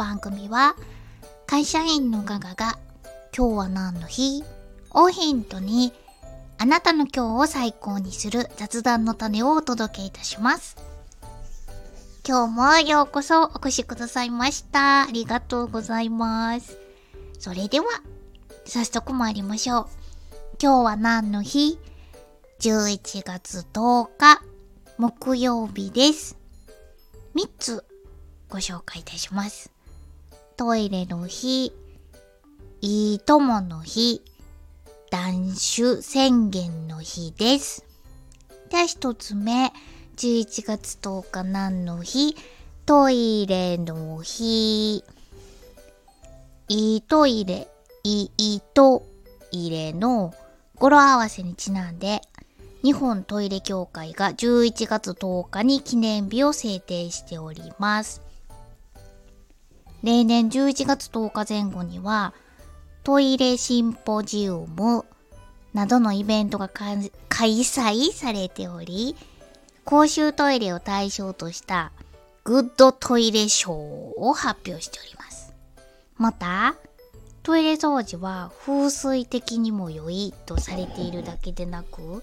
番組は会社員のガガが今日は何の日？をヒントにあなたの今日を最高にする雑談の種をお届けいたします。今日もようこそお越しくださいました。ありがとうございます。それでは、早速参りましょう。今日は何の日 ?11 月10日、木曜日です。3つご紹介いたします。トイレの日、いいともの日、断酒宣言の日です。では一つ目、11月10日何の日？トイレの日。いいトイレ、いいトイレの語呂合わせにちなんで、日本トイレ協会が11月10日に記念日を制定しております。例年11月10日前後には、トイレシンポジウムなどのイベントが開催されており、公衆トイレを対象としたグッドトイレ賞を発表しております。また、トイレ掃除は風水的にも良いとされているだけでなく、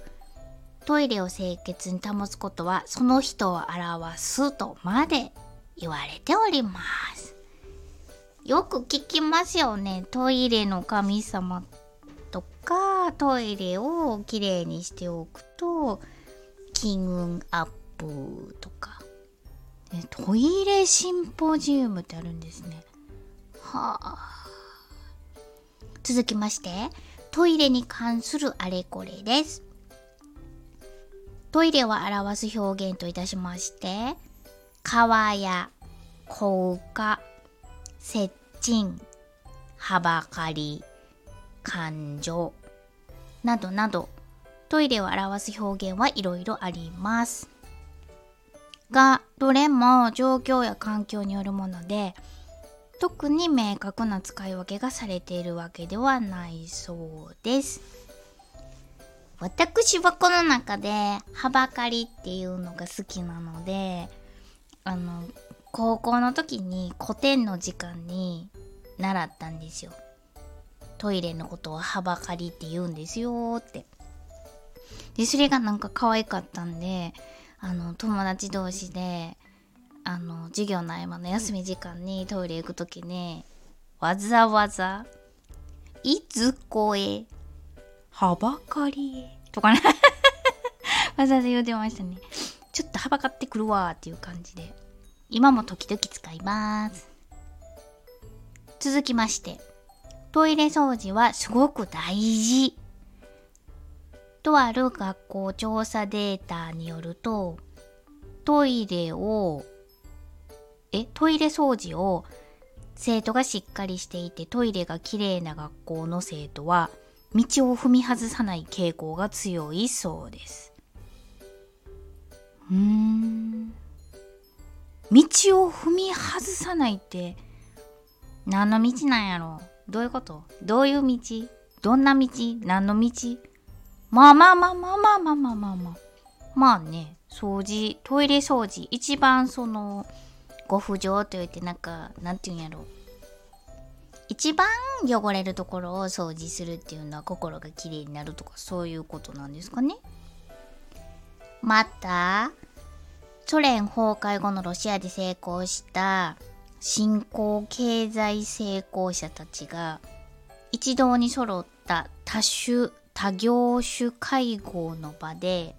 トイレを清潔に保つことはその人を表すとまで言われております。よく聞きますよね。トイレの神様とか、トイレをきれいにしておくと、金運アップとか、ね、トイレシンポジウムってあるんですね。はあ。続きまして、トイレに関するあれこれです。トイレを表す表現といたしまして、川や高架、接近、はばかり、感情などなどトイレを表す表現はいろいろあります。が、どれも状況や環境によるもので、特に明確な使い分けがされているわけではないそうです。私はこの中で、はばかりっていうのが好きなので、あの、高校の時に古典の時間に習ったんですよ。トイレのことをはばかりって言うんですよって。で、それがなんか可愛かったんで、あの、友達同士で、あの、授業の合間の休み時間にトイレ行くときに、わざわざ、いつこへ、はばかりへ、とかね わざわざ言うてましたね。ちょっとはばかってくるわーっていう感じで。今も時々使います。続きまして、トイレ掃除はすごく大事とある学校調査データによると、トイレを、え、トイレ掃除を生徒がしっかりしていてトイレがきれいな学校の生徒は道を踏み外さない傾向が強いそうです。うーん。道を踏み外さないって何の道なんやろ？どういうこと？どういう道？どんな道？何の道？まあまあまあまあまあまあまあまあまあ。まあね、掃除、トイレ掃除、一番その、ご不浄と言ってなんか、なんて言うんやろ？一番汚れるところを掃除するっていうのは心がきれいになるとかそういうことなんですかね。また、ソ連崩壊後のロシアで成功した新興経済成功者たちが一堂に揃った多種多業種会合の場で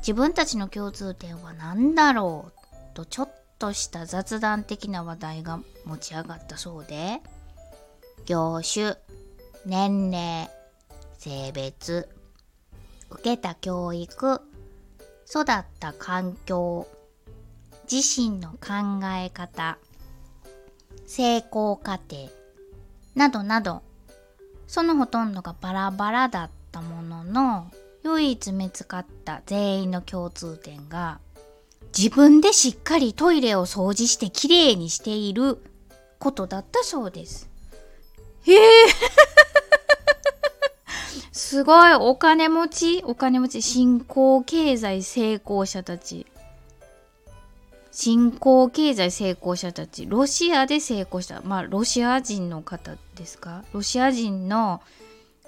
自分たちの共通点は何だろうとちょっとした雑談的な話題が持ち上がったそうで業種年齢性別受けた教育育った環境自身の考え方成功過程などなどそのほとんどがバラバラだったものの唯一見つかった全員の共通点が自分でしっかりトイレを掃除してきれいにしていることだったそうです。へえ。すごい。お金持ちお金持ち新興経済成功者たち。新興経済成功者たちロシアで成功したまあロシア人の方ですか？ロシア人の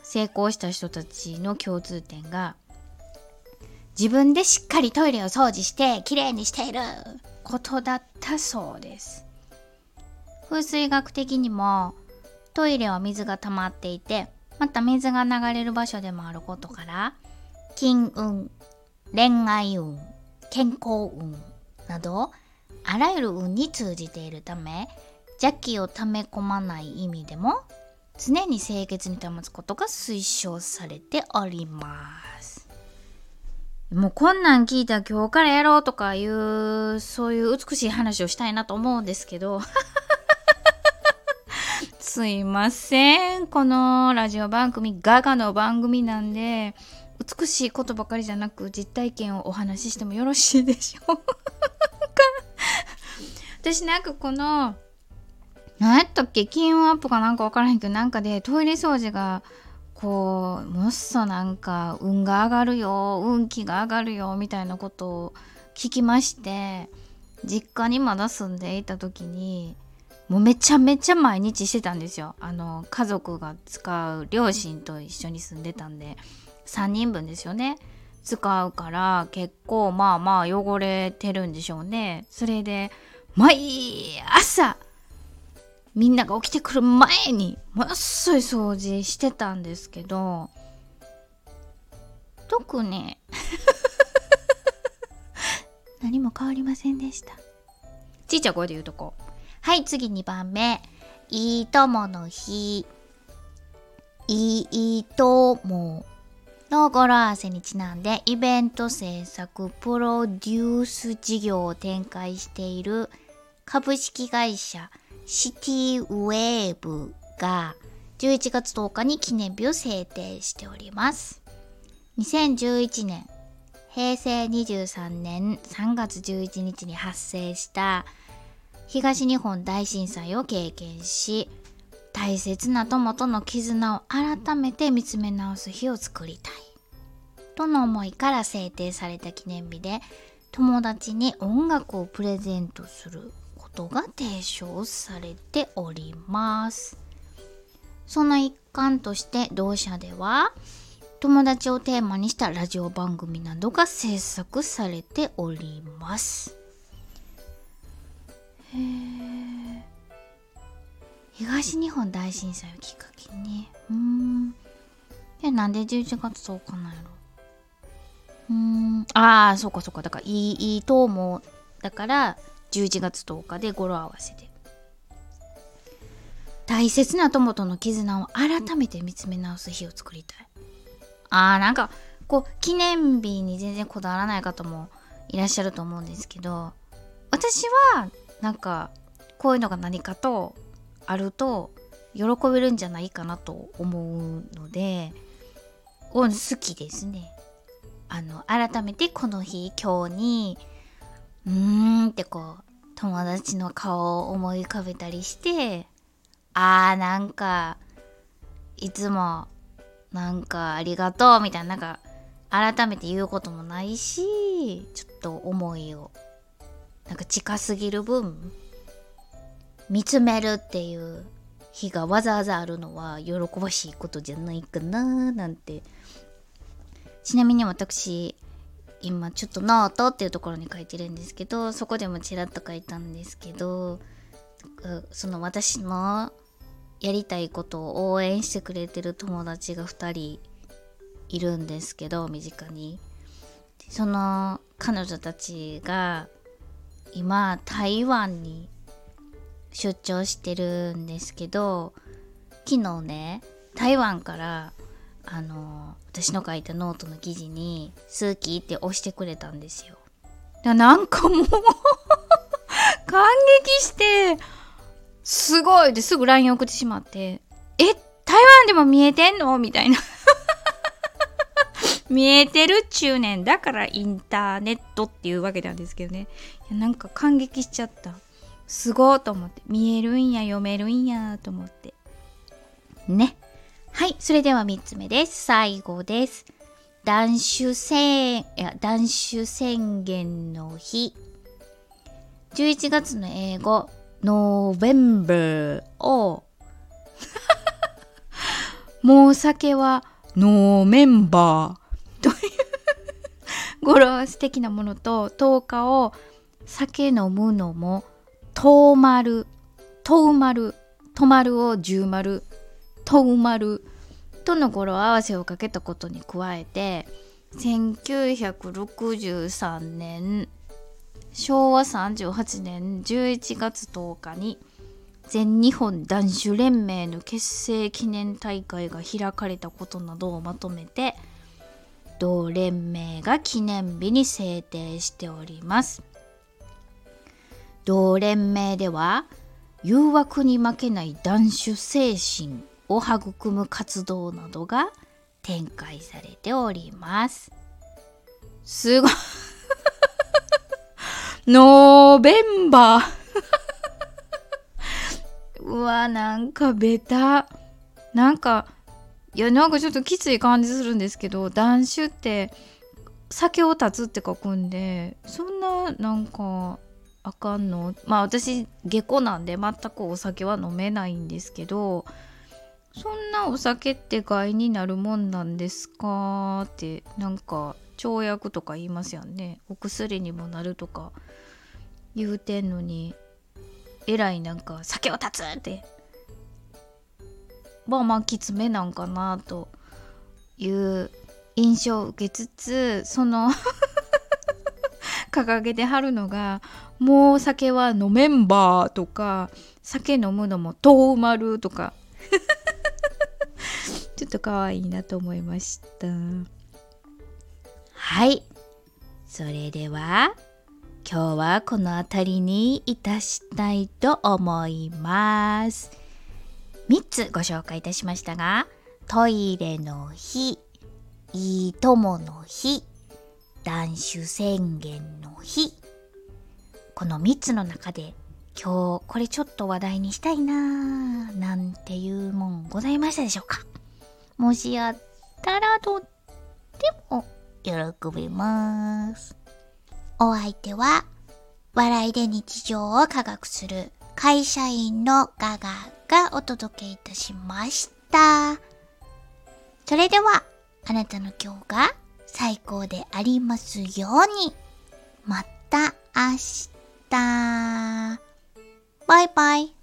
成功した人たちの共通点が自分でしっかりトイレを掃除してきれいにしていることだったそうです。風水学的にもトイレは水が溜まっていてまた水が流れる場所でもあることから金運恋愛運健康運などあらゆる運に通じているため邪気を溜め込まない意味でも常に清潔に保つことが推奨されております。もうこんなん聞いたら今日からやろうとかいうそういう美しい話をしたいなと思うんですけど。すいません。このラジオ番組ガガの番組なんで美しいことばかりじゃなく実体験をお話ししてもよろしいでしょうか？私なんかこの何やったっけ金運アップかなんか分からへんけどなんかでトイレ掃除がこうもっそなんか運が上がるよ運気が上がるよみたいなことを聞きまして実家にまだ住んでいた時にもうめちゃめちゃ毎日してたんですよ。あの家族が使う両親と一緒に住んでたんで3人分ですよね。使うから結構まあまあ汚れてるんでしょうね。それで毎朝みんなが起きてくる前にものすごい掃除してたんですけど特に 何も変わりませんでした。ちいちゃい声で言うとこ。はい次2番目。いいともの日。いいともの語呂合わせにちなんでイベント制作プロデュース事業を展開している株式会社シティウェーブが11月10日に記念日を制定しております。2011年平成23年3月11日に発生した東日本大震災を経験し大切な友との絆を改めて見つめ直す日を作りたいとの思いから制定された記念日で友達に音楽をプレゼントすることが提唱されております。その一環として同社では友達をテーマにしたラジオ番組などが制作されております。へえ東日本大震災をきっかけにうん。えなんで11月10日なんやろ？うん。ああそうかそうか。だからいいいいと思う。だから11月10日で語呂合わせで。大切な友との絆を改めて見つめ直す日を作りたい。あーなんかこう記念日に全然こだわらない方もいらっしゃると思うんですけど私はなんかこういうのが何かとあると喜べるんじゃないかなと思うので好きですね。あの改めてこの日今日にうーんってこう友達の顔を思い浮かべたりしてあーなんかいつもなんかありがとうみたいななんか改めて言うこともないしちょっと思いをなんか近すぎる分見つめるっていう日がわざわざあるのは喜ばしいことじゃないかななんて。ちなみに私今ちょっとノートっていうところに書いてるんですけどそこでもちらっと書いたんですけどその私のやりたいことを応援してくれてる友達が2人いるんですけど身近に。その彼女たちが今台湾に出張してるんですけど昨日ね台湾からあの私の書いたノートの記事に「好き」って押してくれたんですよ。なんかもう感激してすごい。ですぐ LINE 送ってしまって「え台湾でも見えてんの?」みたいな。見えてるっちゅうねんだからインターネットっていうわけなんですけどね。いやなんか感激しちゃった。すごいと思って。見えるんや読めるんやと思って。ね。はい、それでは3つ目です。最後です。断酒宣、いや、断酒宣言の日。11月の英語、ノーベンバーを、もう酒はノーメンバーという語呂素敵なものと、10日を酒飲むのも、とうまる、とうまる、とまるを十丸、とうまるとの語呂合わせをかけたことに加えて、1963年昭和38年11月10日に全日本男子連盟の結成記念大会が開かれたことなどをまとめて同連盟が記念日に制定しております。同連盟では誘惑に負けない男子精神を育む活動などが展開されております。すごい。ノーベンバー。うわ、なんかベタ。なんか、いや、なんかちょっときつい感じするんですけど、断酒って酒を断つって書くんで、そんな、なんか、あかんの？まあ私、下戸なんで全くお酒は飲めないんですけど、そんなお酒って害になるもんなんですか？ってなんか跳躍とか言いますよね。お薬にもなるとか言うてんのにえらいなんか酒を断つってまあまあきつめなんかなという印象を受けつつその 掲げてはるのがもう酒は飲めんばとか酒飲むのも遠まるとか。っと可愛いなと思いました。はい。それでは今日はこの辺りにいたしたいと思います。3つご紹介いたしましたがトイレの日いい友の日断酒宣言の日。この3つの中で今日これちょっと話題にしたいなーなんていうもんございましたでしょうか。もしやったらとっても喜びます。お相手は、笑いで日常を科学する会社員のガガがお届けいたしました。それでは、あなたの今日が最高でありますように。また明日。バイバイ。